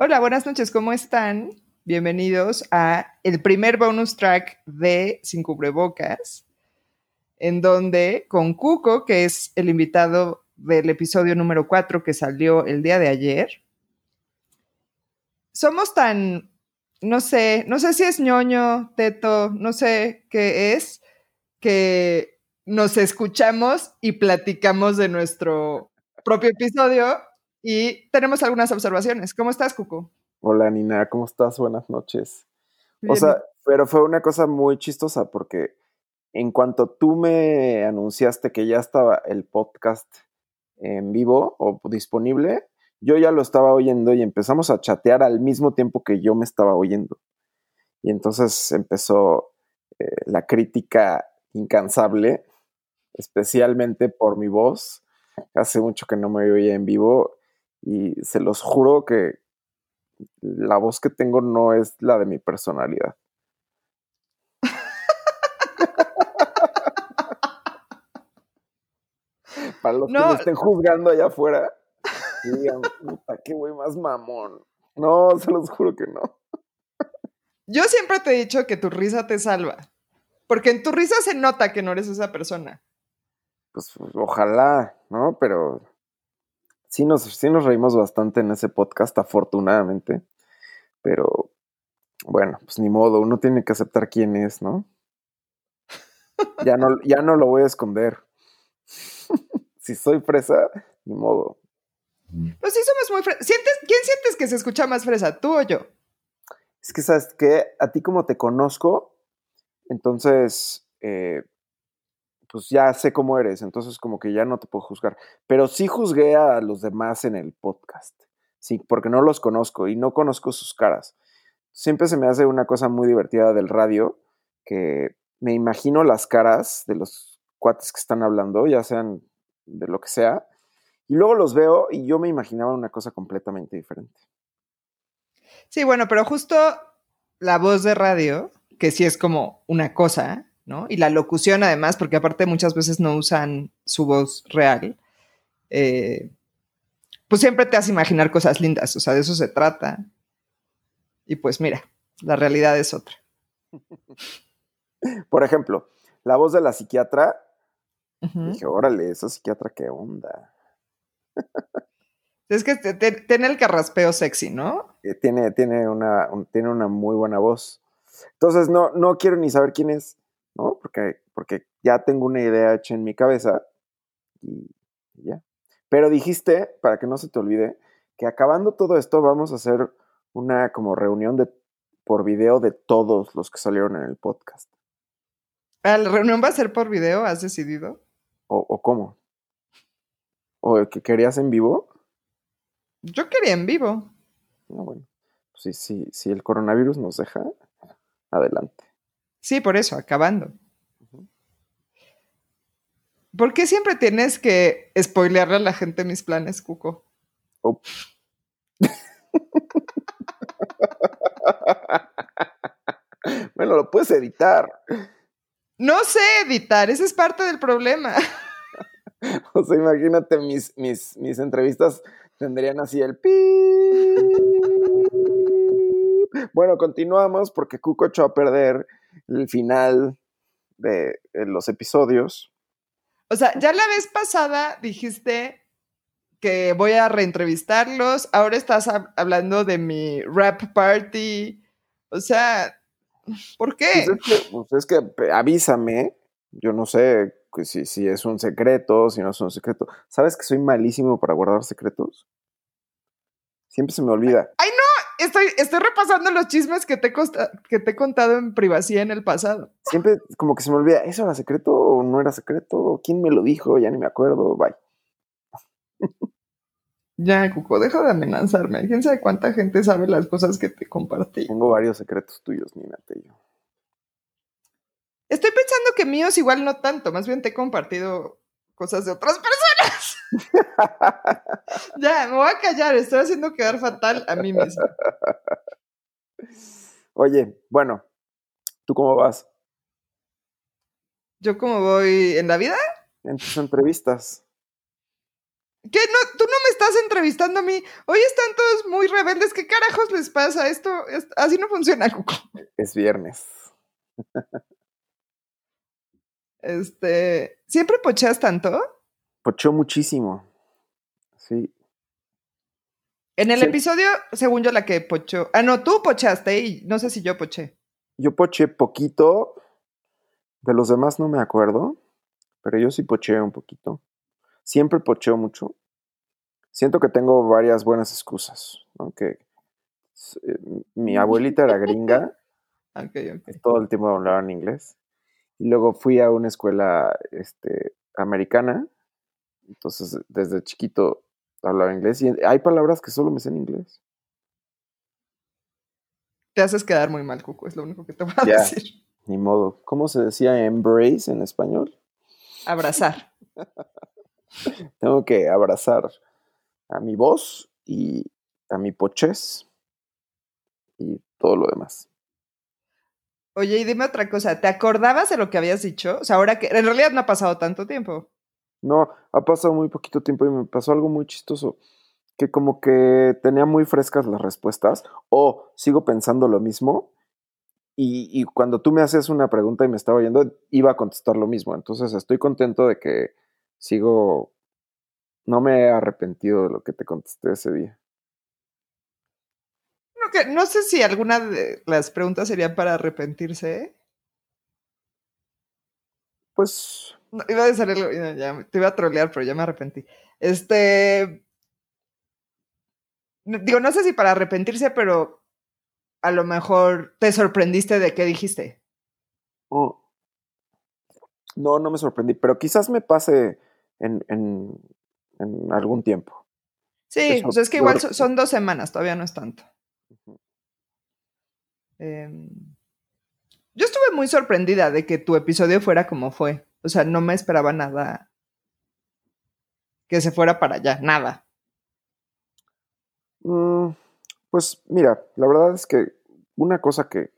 Hola, buenas noches, ¿cómo están? Bienvenidos a el primer bonus track de Sin Cubrebocas, en donde con Cuco, que es el invitado del episodio número 4 que salió el día de ayer, somos tan, no sé, no sé si es ñoño, teto, no sé qué es, que nos escuchamos y platicamos de nuestro propio episodio y tenemos algunas observaciones. ¿Cómo estás, Cuco? Hola, Nina, ¿cómo estás? Buenas noches. O sea, pero fue una cosa muy chistosa porque en cuanto tú me anunciaste que ya estaba el podcast en vivo o disponible, yo ya lo estaba oyendo y empezamos a chatear al mismo tiempo que yo me estaba oyendo. Y entonces empezó eh, la crítica incansable, especialmente por mi voz. Hace mucho que no me oía en vivo y se los juro que la voz que tengo no es la de mi personalidad. Para los que me estén juzgando allá afuera, digan, puta, qué güey más mamón. No, se los juro que no. Yo siempre te he dicho que tu risa te salva. Porque en tu risa se nota que no eres esa persona. Pues ojalá, ¿no? Pero sí nos, sí nos reímos bastante en ese podcast, afortunadamente. Pero bueno, pues ni modo, uno tiene que aceptar quién es, ¿no? Ya no, ya no lo voy a esconder. si soy fresa, ni modo. Pues sí somos muy fresas. ¿Quién sientes que se escucha más fresa, tú o yo? Es que, ¿sabes qué? A ti como te conozco, entonces, eh, pues ya sé cómo eres, entonces como que ya no te puedo juzgar. Pero sí juzgué a los demás en el podcast, sí, porque no los conozco y no conozco sus caras. Siempre se me hace una cosa muy divertida del radio, que me imagino las caras de los cuates que están hablando, ya sean de lo que sea, y luego los veo y yo me imaginaba una cosa completamente diferente. Sí, bueno, pero justo la voz de radio, que sí es como una cosa, ¿no? Y la locución además, porque aparte muchas veces no usan su voz real, eh, pues siempre te hace imaginar cosas lindas, o sea, de eso se trata. Y pues mira, la realidad es otra. Por ejemplo, la voz de la psiquiatra, dije, órale, esa psiquiatra, qué onda. Es que tiene el carraspeo sexy, ¿no? Eh, tiene, tiene, una, tiene una muy buena voz. Entonces, no, no quiero ni saber quién es. ¿No? Porque, porque ya tengo una idea hecha en mi cabeza y, ya. Pero dijiste, para que no se te olvide, que acabando todo esto vamos a hacer una como reunión de, por video de todos los que salieron en el podcast. Ah, ¿La reunión va a ser por video? ¿Has decidido? ¿O, cómo? ¿O que querías en vivo? Yo quería en vivo. No, bueno. Pues sí, si el coronavirus nos deja, adelante. Sí, por eso, acabando. ¿Por qué siempre tienes que spoilearle a la gente mis planes, Cuco? bueno, lo puedes editar. No sé editar, ese es parte del problema. o sea, imagínate, mis, mis, mis entrevistas tendrían así el pi. Bueno, continuamos porque Cuco echó a perder el final de, los episodios. O sea, ya la vez pasada dijiste que voy a reentrevistarlos, ahora estás hablando de mi rap party, o sea, ¿por qué? Pues es que, pues avísame, yo no sé si, si es un secreto, si no es un secreto. ¿Sabes que soy malísimo para guardar secretos? Siempre se me olvida. ¡Ay, no! Estoy, estoy repasando los chismes que te, que te he contado en privacidad en el pasado. Siempre como que se me olvida, ¿eso era secreto o no era secreto? ¿Quién me lo dijo? Ya ni me acuerdo, bye. Ya, Cuco, deja de amenazarme. ¿Quién sabe cuánta gente sabe las cosas que te compartí? Tengo varios secretos tuyos, Nina Tello. Estoy pensando que míos igual no tanto, más bien te he compartido cosas de otras personas. ya, me voy a callar, estoy haciendo quedar fatal a mí mismo. Oye, bueno, ¿tú cómo vas? ¿Yo cómo voy en la vida? En tus entrevistas. ¿Qué? No, tú no me estás entrevistando a mí. Hoy están todos muy rebeldes. ¿Qué carajos les pasa? Esto, así no funciona, Cuco. Es viernes. Este, ¿siempre pocheas tanto? Pocheo muchísimo. Sí. En el episodio, según yo, la que pochó. Ah, no, tú pochaste y no sé si yo poché. Yo poché poquito. De los demás no me acuerdo. Pero yo sí poché un poquito. Siempre pocheo mucho. Siento que tengo varias buenas excusas. Aunque eh, mi abuelita era gringa. Todo el tiempo hablaba en inglés. Y luego fui a una escuela este, americana. Entonces, desde chiquito hablaba inglés. Y hay palabras que solo me sé en inglés. Te haces quedar muy mal, Cuco, es lo único que te voy a decir. Ni modo. ¿Cómo se decía embrace en español? Abrazar. Tengo que abrazar a mi voz y a mi poches y todo lo demás. Oye, y dime otra cosa, ¿te acordabas de lo que habías dicho? O sea, ahora que en realidad no ha pasado tanto tiempo. No, ha pasado muy poquito tiempo y me pasó algo muy chistoso, que como que tenía muy frescas las respuestas o sigo pensando lo mismo y, y cuando tú me haces una pregunta y me estaba oyendo, iba a contestar lo mismo. Entonces estoy contento de que sigo, no me he arrepentido de lo que te contesté ese día. No, que, no sé si alguna de las preguntas serían para arrepentirse. Pues. iba a decir ya, te iba a trolear, pero ya me arrepentí. Este. Digo, no sé si para arrepentirse, pero a lo mejor te sorprendiste de qué dijiste. Oh. No, no me sorprendí, pero quizás me pase en, en, en algún tiempo. Sí, pues es que igual son, dos semanas, todavía no es tanto. Em, yo estuve muy sorprendida de que tu episodio fuera como fue. O sea, no me esperaba nada que se fuera para allá, nada. Mm, pues mira, la verdad es que una cosa que,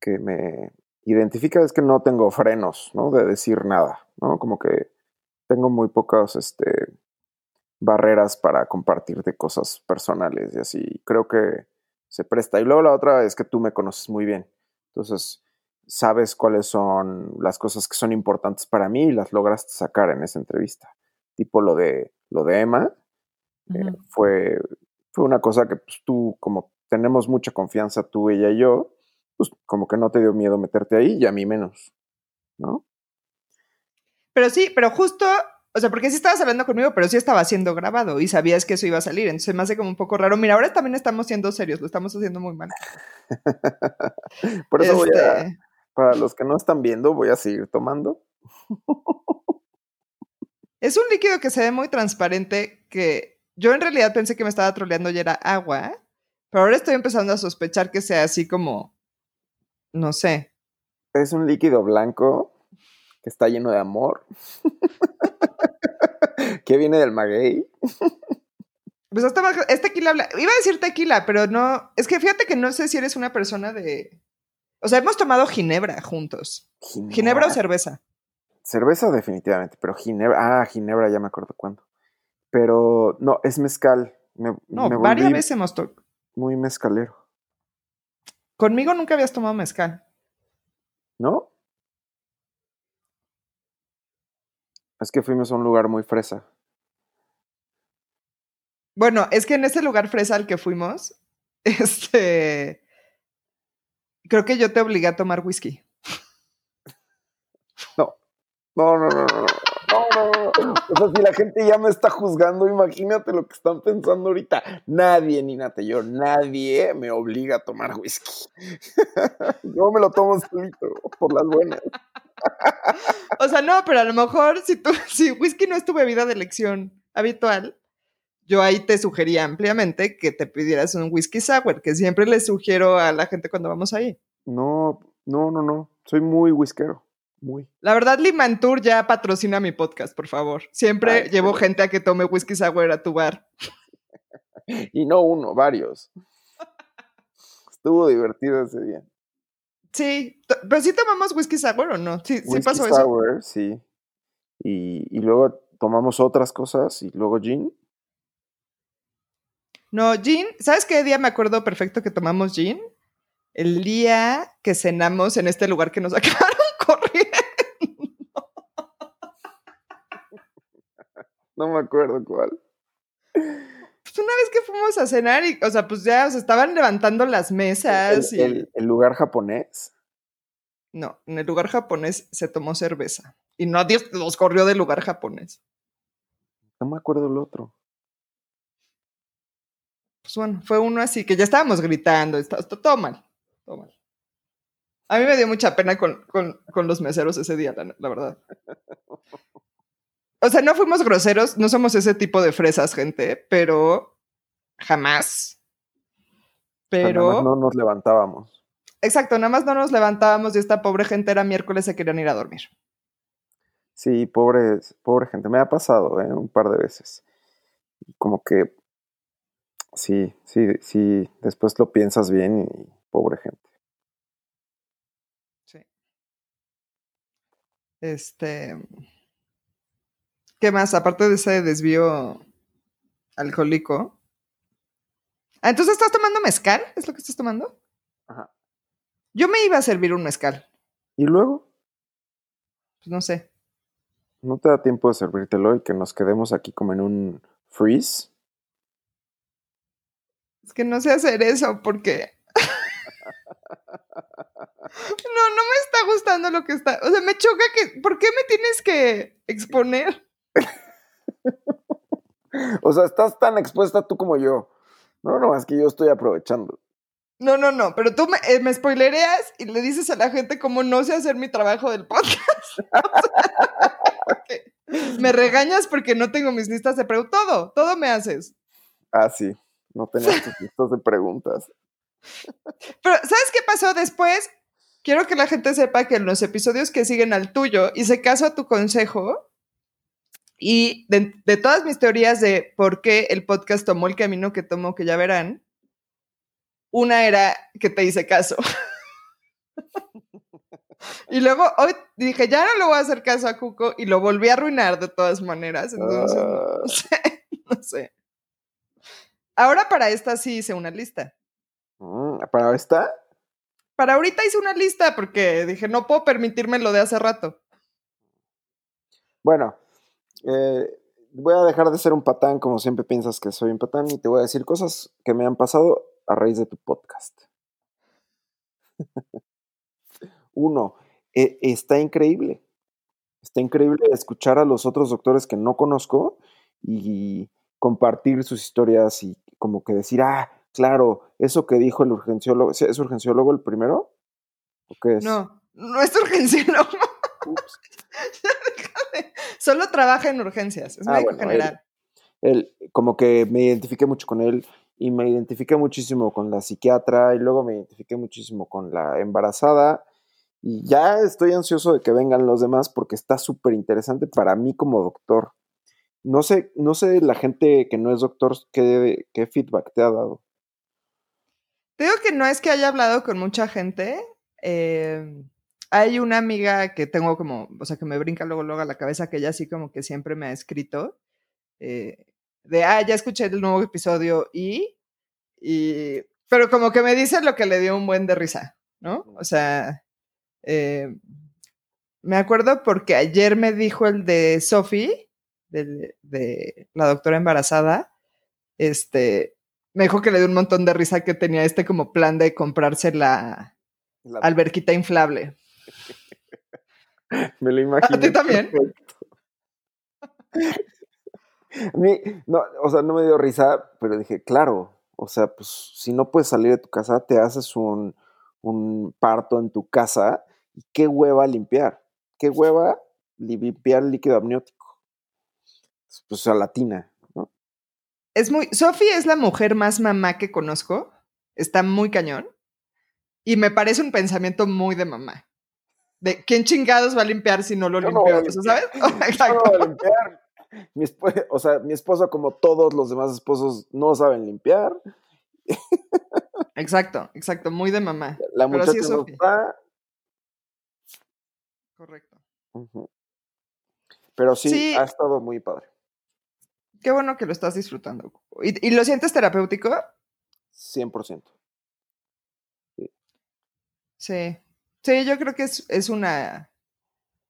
que me identifica es que no tengo frenos, ¿no? De decir nada, ¿no? Como que tengo muy pocas este, barreras para compartirte cosas personales y así. Creo que se presta. Y luego la otra es que tú me conoces muy bien. Entonces, sabes cuáles son las cosas que son importantes para mí y las lograste sacar en esa entrevista. Tipo lo de, lo de Emma. Eh, fue, fue una cosa que pues, tú, como tenemos mucha confianza tú, ella y yo, pues como que no te dio miedo meterte ahí y a mí menos, ¿no? Pero sí, pero justo, o sea, porque sí estabas hablando conmigo, pero sí estaba siendo grabado y sabías que eso iba a salir, entonces me hace como un poco raro. Mira, ahora también estamos siendo serios, lo estamos haciendo muy mal. Por eso voy a, este para los que no están viendo, voy a seguir tomando. es un líquido que se ve muy transparente, que yo en realidad pensé que me estaba troleando y era agua, pero ahora estoy empezando a sospechar que sea así como, no sé. Es un líquido blanco que está lleno de amor, que viene del maguey. Pues hasta es tequila, iba a decir tequila, pero no, es que fíjate que no sé si eres una persona de, o sea, hemos tomado ginebra juntos. ¿Ginebra, o cerveza? Cerveza definitivamente, pero ginebra, ah, ginebra ya me acuerdo cuándo. Pero no, es mezcal. no, varias veces hemos tomado. Muy mezcalero. Conmigo nunca habías tomado mezcal. ¿No? Es que fuimos a un lugar muy fresa. Bueno, es que en ese lugar fresa al que fuimos, este. Creo que yo te obligué a tomar whisky. No. No, no, no, no. No, no, no. O sea, si la gente ya me está juzgando, imagínate lo que están pensando ahorita. Nadie, ni yo, nadie me obliga a tomar whisky. Yo me lo tomo solito, por las buenas. O sea, no, pero a lo mejor si, tú, si whisky no es tu bebida de elección habitual, yo ahí te sugería ampliamente que te pidieras un whisky sour, que siempre le sugiero a la gente cuando vamos ahí. No, no, no, no. Soy muy whiskero. Muy. La verdad, Limantur ya patrocina mi podcast, por favor. Siempre llevo gente a que tome whisky sour a tu bar. y no uno, varios. Estuvo divertido ese día. Sí, pero sí tomamos whisky sour o no? Sí, sí pasó sour, sí. Y, y luego tomamos otras cosas y luego gin. No, gin, ¿sabes qué día me acuerdo perfecto que tomamos gin? El día que cenamos en este lugar que nos acabaron corriendo. No me acuerdo cuál. Pues una vez que fuimos a cenar y, o sea, pues ya se estaban levantando las mesas ¿El, y... el- el lugar japonés? No, en el lugar japonés se tomó cerveza. Y nadie nos corrió del lugar japonés. No me acuerdo el otro. Pues bueno, fue uno así, que ya estábamos gritando, está, está todo mal, todo mal. A mí me dio mucha pena con, con- con los meseros ese día, la, la verdad. O sea, no fuimos groseros, no somos ese tipo de fresas, gente, pero jamás. O sea, nada Pero, más no nos levantábamos. exacto, nada más no nos levantábamos y esta pobre gente era miércoles se querían ir a dormir. Sí, pobre, pobre gente. Me ha pasado, ¿eh? Un par de veces. Como que sí, sí, sí. Después lo piensas bien y pobre gente. Sí. Este. ¿Qué más? Aparte de ese desvío alcohólico. Ah, entonces estás tomando mezcal, ¿es lo que estás tomando? Ajá. Yo me iba a servir un mezcal, Y luego pues no sé. no te da tiempo de servírtelo y que nos quedemos aquí como en un freeze. Es que no sé hacer eso porque. No, no me está gustando lo que está. O sea, me choca que. ¿Por qué me tienes que exponer? O sea, estás tan expuesta tú como yo. No, no, es que yo estoy aprovechando. No, no, no, pero tú me, eh, me spoilereas y le dices a la gente cómo no sé hacer mi trabajo del podcast. Me regañas porque no tengo mis listas de preguntas. Todo, todo me haces. Ah, sí. No tenías tus listas de preguntas. Pero, ¿sabes qué pasó después? Quiero que la gente sepa que en los episodios que siguen al tuyo hice caso a tu consejo y de, de todas mis teorías de por qué el podcast tomó el camino que tomó, que ya verán, una era que te hice caso. y luego hoy dije, ya no le voy a hacer caso a Cuco y lo volví a arruinar de todas maneras. Entonces, no, Ah. no sé, no sé. Ahora para esta sí hice una lista. Mm, ¿Para esta? Para ahorita hice una lista porque dije, no puedo permitirme lo de hace rato. Bueno, eh, voy a dejar de ser un patán como siempre piensas que soy un patán y te voy a decir cosas que me han pasado a raíz de tu podcast. Uno, e- está increíble. Está increíble escuchar a los otros doctores que no conozco y compartir sus historias y como que decir, ah, claro, eso que dijo el urgenciólogo, ¿sí ¿es urgenciólogo el primero? ¿O qué es? No, no es urgenciólogo. Ups. Solo trabaja en urgencias. Es Ah, médico bueno, él. general. él, como que me identifiqué mucho con él y me identifiqué muchísimo con la psiquiatra y luego me identifiqué muchísimo con la embarazada y ya estoy ansioso de que vengan los demás porque está súper interesante para mí como doctor. No sé, no sé la gente que no es doctor qué, qué feedback te ha dado. Te digo que no es que haya hablado con mucha gente. eh, hay una amiga que tengo como, o sea, que me brinca luego, luego a la cabeza, que ella sí como que siempre me ha escrito. eh, de, ah, ya escuché el nuevo episodio y, y, pero como que me dice lo que le dio un buen de risa, ¿no? O sea, eh, me acuerdo porque ayer me dijo el de Sophie, de, de la doctora embarazada, este, me dijo que le dio un montón de risa que tenía este como plan de comprarse la La- alberquita inflable. me lo imagino. ¿A ti también? A mí, no, o sea, no me dio risa, pero dije, claro, o sea, pues si no puedes salir de tu casa, te haces un, un parto en tu casa y qué hueva limpiar, qué hueva limpiar el líquido amniótico. Pues a latina, ¿no? Es muy. Sophie es la mujer más mamá que conozco. Está muy cañón. Y me parece un pensamiento muy de mamá. De quién chingados va a limpiar si no lo no limpio. a o sea, ¿Sabes? No Exacto. a limpiar. Mi o sea, mi esposo, como todos los demás esposos, no saben limpiar. Exacto, exacto. Muy de mamá. La muchacha sí es no está. Correcto. Pero sí, ha estado muy padre. Qué bueno que lo estás disfrutando. ¿Y, y lo sientes terapéutico? 100%. Sí. Sí. Sí, yo creo que es, es una...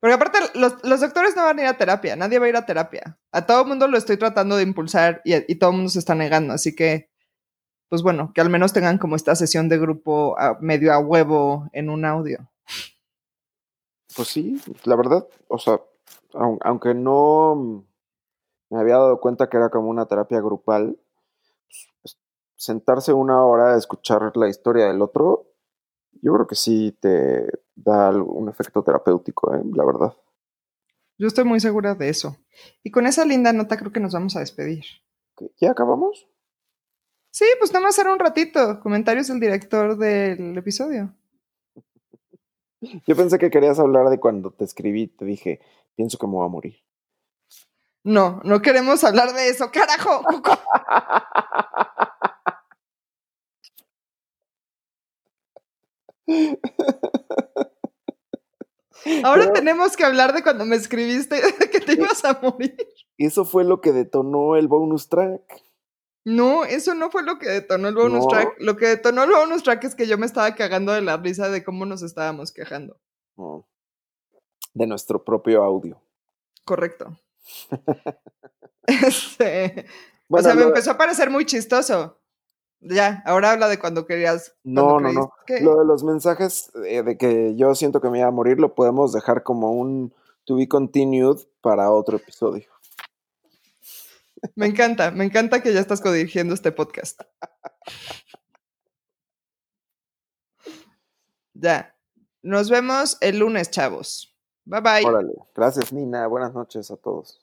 Porque aparte, los, los, doctores no van a ir a terapia, nadie va a ir a terapia. A todo el mundo lo estoy tratando de impulsar y, y, todo el mundo se está negando. Así que, pues bueno, que al menos tengan como esta sesión de grupo medio a huevo en un audio. Pues sí, la verdad, o sea, aunque no me había dado cuenta que era como una terapia grupal, pues, sentarse una hora a escuchar la historia del otro yo creo que sí te da un efecto terapéutico, ¿eh? la verdad. Yo estoy muy segura de eso. Y con esa linda nota creo que nos vamos a despedir. ¿Ya acabamos? Sí, pues nada más era un ratito. Comentarios del director del episodio. Yo pensé que querías hablar de cuando te escribí, te dije, pienso que me voy a morir. No, no queremos hablar de eso, carajo. Ahora tenemos que hablar de cuando me escribiste que te ibas a morir. Eso fue lo que detonó el bonus track. No, eso no fue lo que detonó el bonus track. Lo que detonó el bonus track es que yo me estaba cagando de la risa de cómo nos estábamos quejando. De nuestro propio audio. Correcto. este, o sea, me empezó a parecer muy chistoso. Ya, ahora habla de cuando querías. no, no, no. Lo de los mensajes eh, de que yo siento que me iba a morir lo podemos dejar como un to be continued para otro episodio. Me encanta, me encanta que ya estás codirigiendo este podcast. ya. Nos vemos el lunes, chavos. Bye bye. Órale. Gracias, Nina. Buenas noches a todos.